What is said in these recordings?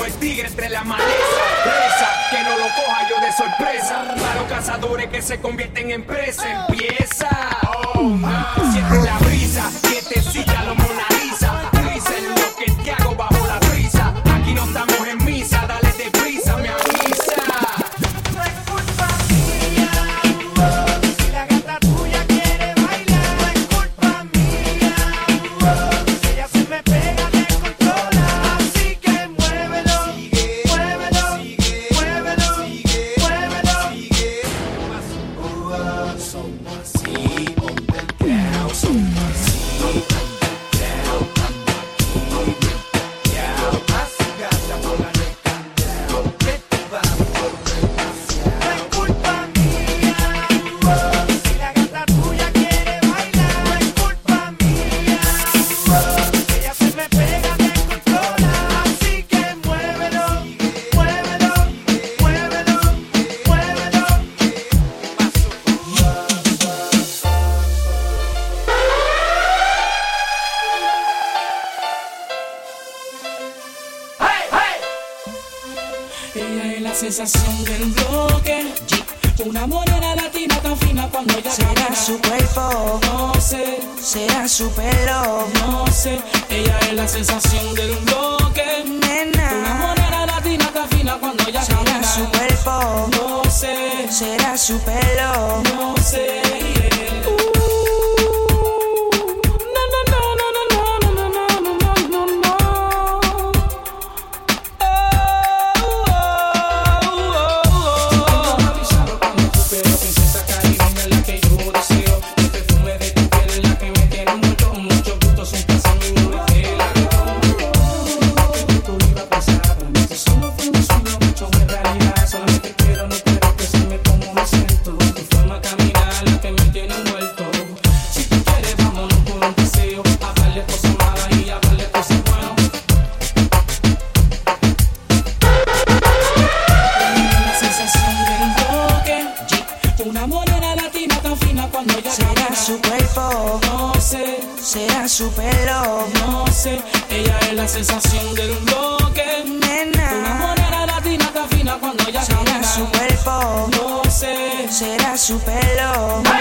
como el tigre entre la maleza. Presa, que no lo coja yo de sorpresa. Para los cazadores que se convierten en presa. Empieza. Oh. Sensación del bloque. Una morena latina tan fina cuando ella Será camina. su cuerpo, No sé, será su pelo, no sé. Ella es la sensación del bloque. Una nena. morena latina tan fina cuando ella Será camina. su cuerpo, No sé, será su pelo. no sé. super love. No sé, ella es la sensación del bloque. Nena, una morena latina está fina cuando ella camina. Será super pop. No sé, será super love.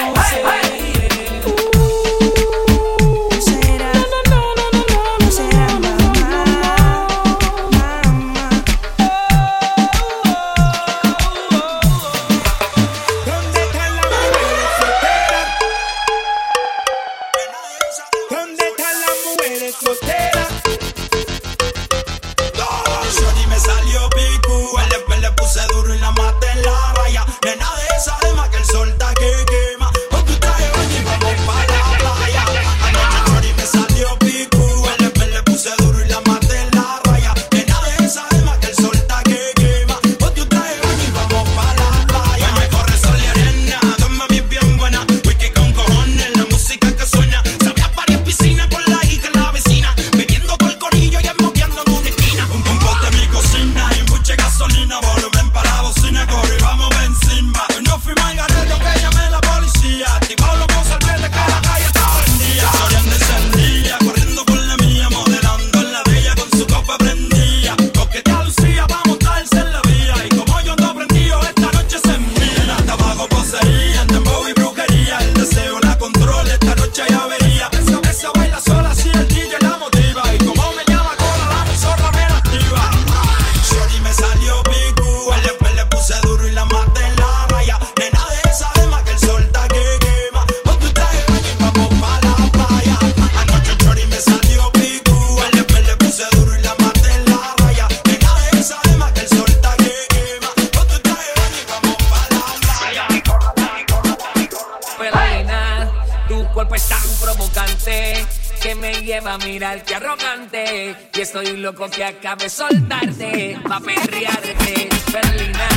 Y estoy loco que acabe de soltarte, pa' perrearte, Berlina.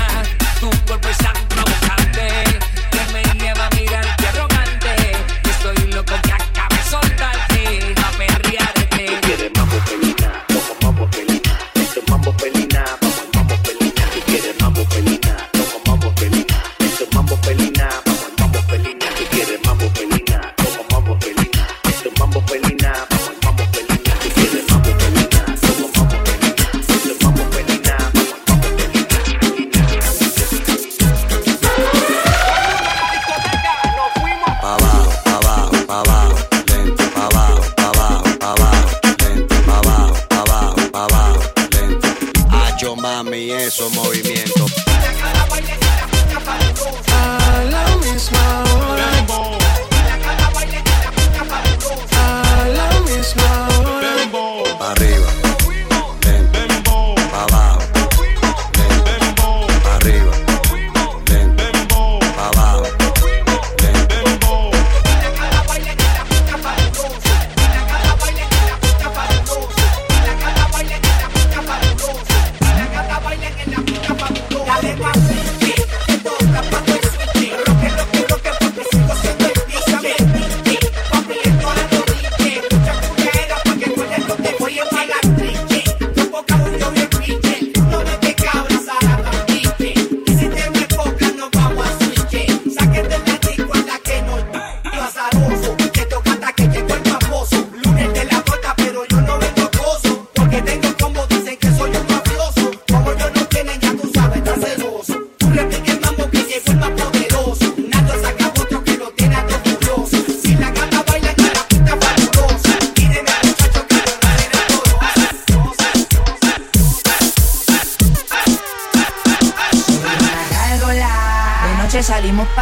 Tu cuerpo es tan que me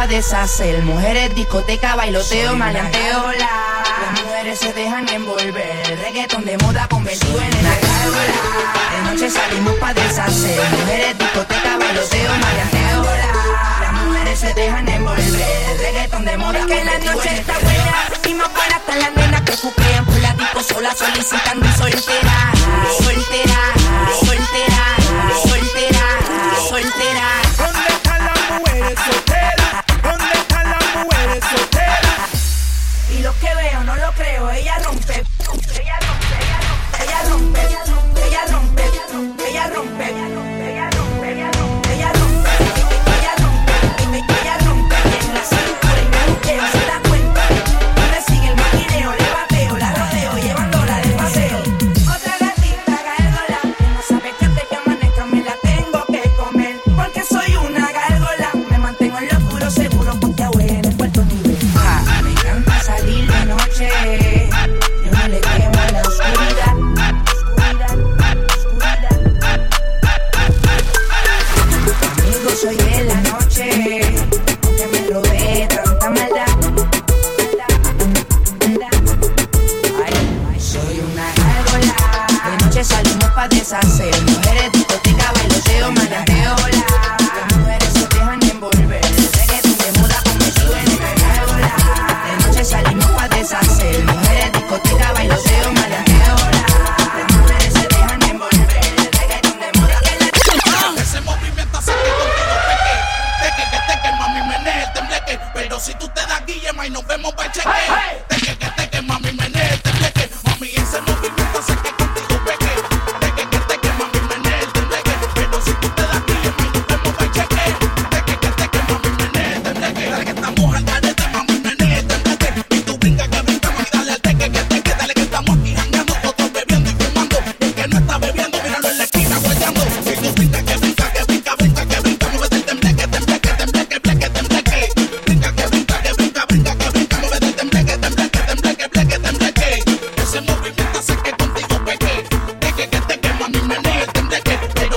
pa' deshacer. Mujeres, discoteca, bailoteo, maleanteo. Las mujeres se dejan envolver. Reggaeton de moda convertido en la De noche salimos pa' deshacer. Mujeres, discoteca, bailoteo, maleanteo. Las mujeres se dejan envolver. Reggaeton de moda que la noche está buena. Y más buena hasta las nenas que juquean por la disco sola solicitando. Soltera, soltera, soltera. soltera.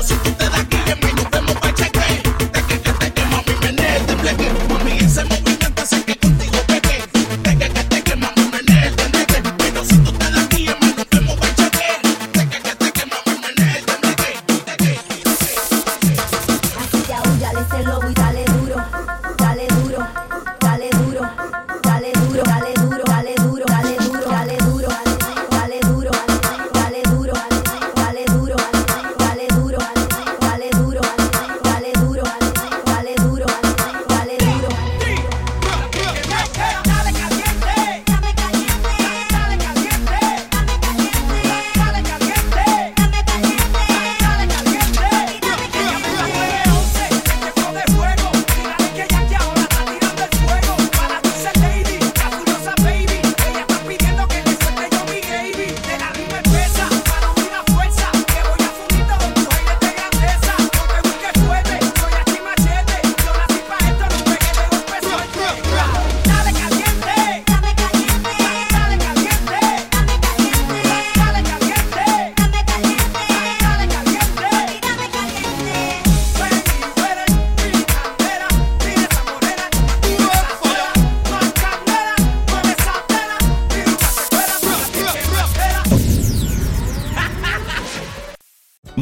sin